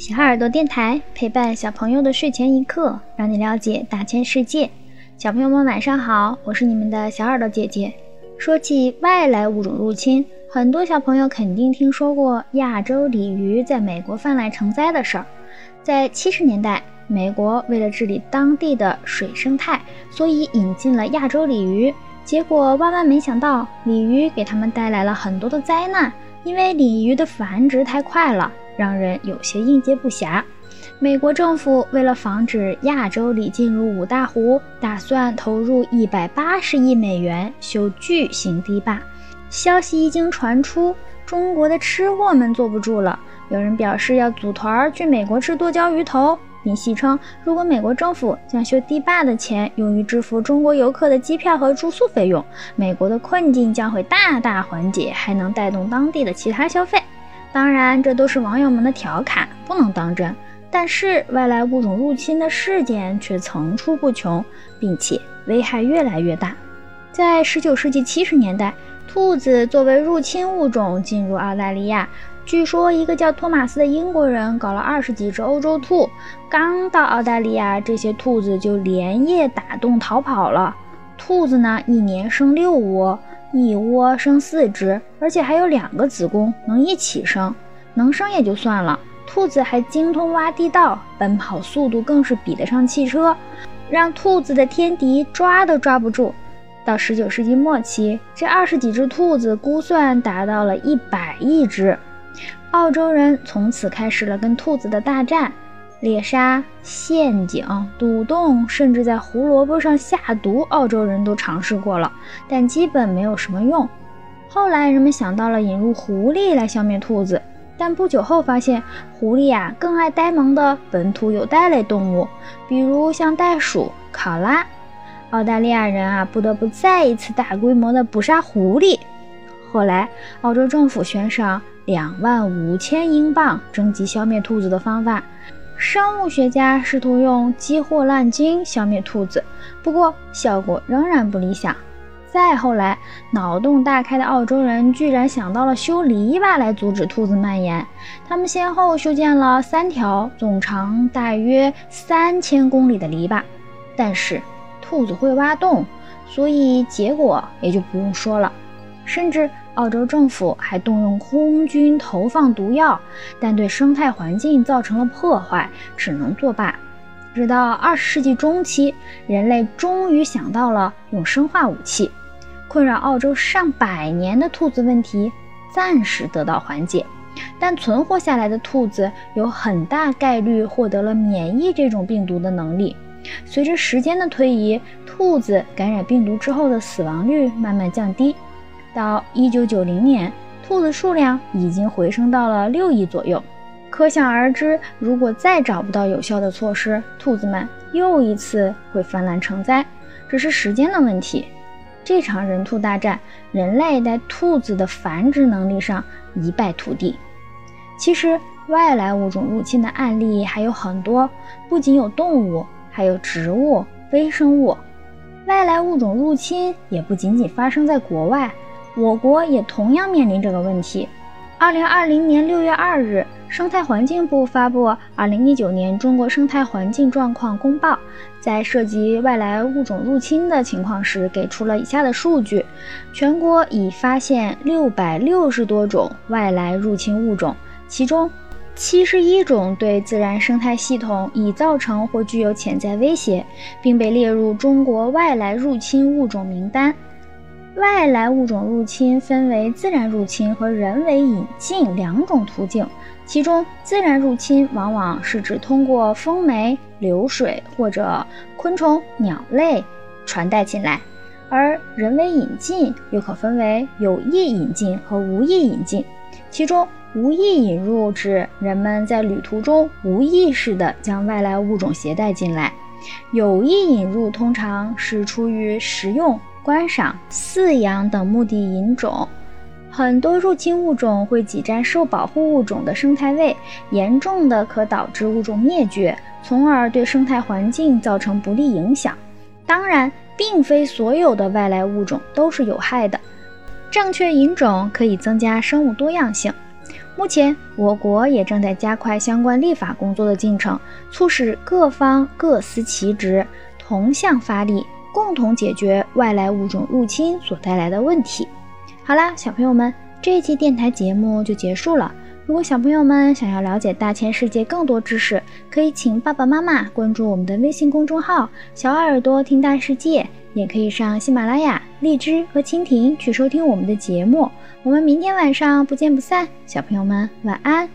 小耳朵电台陪伴小朋友的睡前一刻，让你了解大千世界。小朋友们晚上好，我是你们的小耳朵姐姐。说起外来物种入侵，很多小朋友肯定听说过亚洲鲤鱼在美国泛滥成灾的事儿。在七十年代，美国为了治理当地的水生态，所以引进了亚洲鲤鱼。结果万万没想到，鲤鱼给他们带来了很多的灾难，因为鲤鱼的繁殖太快了。让人有些应接不暇。美国政府为了防止亚洲里进入五大湖，打算投入一百八十亿美元修巨型堤坝。消息一经传出，中国的吃货们坐不住了，有人表示要组团去美国吃剁椒鱼头，并戏称如果美国政府将修堤坝的钱用于支付中国游客的机票和住宿费用，美国的困境将会大大缓解，还能带动当地的其他消费。当然，这都是网友们的调侃，不能当真。但是，外来物种入侵的事件却层出不穷，并且危害越来越大。在19世纪70年代，兔子作为入侵物种进入澳大利亚。据说，一个叫托马斯的英国人搞了二十几只欧洲兔，刚到澳大利亚，这些兔子就连夜打洞逃跑了。兔子呢，一年生六窝。一窝生四只，而且还有两个子宫能一起生。能生也就算了，兔子还精通挖地道，奔跑速度更是比得上汽车，让兔子的天敌抓都抓不住。到十九世纪末期，这二十几只兔子估算达到了一百亿只。澳洲人从此开始了跟兔子的大战。猎杀、陷阱、堵洞，甚至在胡萝卜上下毒，澳洲人都尝试过了，但基本没有什么用。后来人们想到了引入狐狸来消灭兔子，但不久后发现狐狸啊更爱呆萌的本土有袋类动物，比如像袋鼠、考拉。澳大利亚人啊不得不再一次大规模的捕杀狐狸。后来澳洲政府悬赏两万五千英镑征集消灭兔子的方法。生物学家试图用鸡霍烂精消灭兔子，不过效果仍然不理想。再后来，脑洞大开的澳洲人居然想到了修篱笆来阻止兔子蔓延。他们先后修建了三条总长大约三千公里的篱笆，但是兔子会挖洞，所以结果也就不用说了。甚至。澳洲政府还动用空军投放毒药，但对生态环境造成了破坏，只能作罢。直到二十世纪中期，人类终于想到了用生化武器，困扰澳洲上百年的兔子问题暂时得到缓解。但存活下来的兔子有很大概率获得了免疫这种病毒的能力。随着时间的推移，兔子感染病毒之后的死亡率慢慢降低。到一九九零年，兔子数量已经回升到了六亿左右。可想而知，如果再找不到有效的措施，兔子们又一次会泛滥成灾，只是时间的问题。这场人兔大战，人类在兔子的繁殖能力上一败涂地。其实，外来物种入侵的案例还有很多，不仅有动物，还有植物、微生物。外来物种入侵也不仅仅发生在国外。我国也同样面临这个问题。二零二零年六月二日，生态环境部发布《二零一九年中国生态环境状况公报》，在涉及外来物种入侵的情况时，给出了以下的数据：全国已发现六百六十多种外来入侵物种，其中七十一种对自然生态系统已造成或具有潜在威胁，并被列入中国外来入侵物种名单。外来物种入侵分为自然入侵和人为引进两种途径，其中自然入侵往往是指通过风媒、流水或者昆虫、鸟类传带进来，而人为引进又可分为有意引进和无意引进，其中无意引入指人们在旅途中无意识地将外来物种携带进来，有意引入通常是出于食用。观赏、饲养等目的引种，很多入侵物种会挤占受保护物种的生态位，严重的可导致物种灭绝，从而对生态环境造成不利影响。当然，并非所有的外来物种都是有害的。正确引种可以增加生物多样性，目前，我国也正在加快相关立法工作的进程，促使各方各司其职，同向发力，共同解决外来物种入侵所带来的问题。好啦，小朋友们，这一期电台节目就结束了。如果小朋友们想要了解大千世界更多知识，可以请爸爸妈妈关注我们的微信公众号“小耳朵听大世界”，也可以上喜马拉雅、荔枝和蜻蜓去收听我们的节目。我们明天晚上不见不散，小朋友们晚安。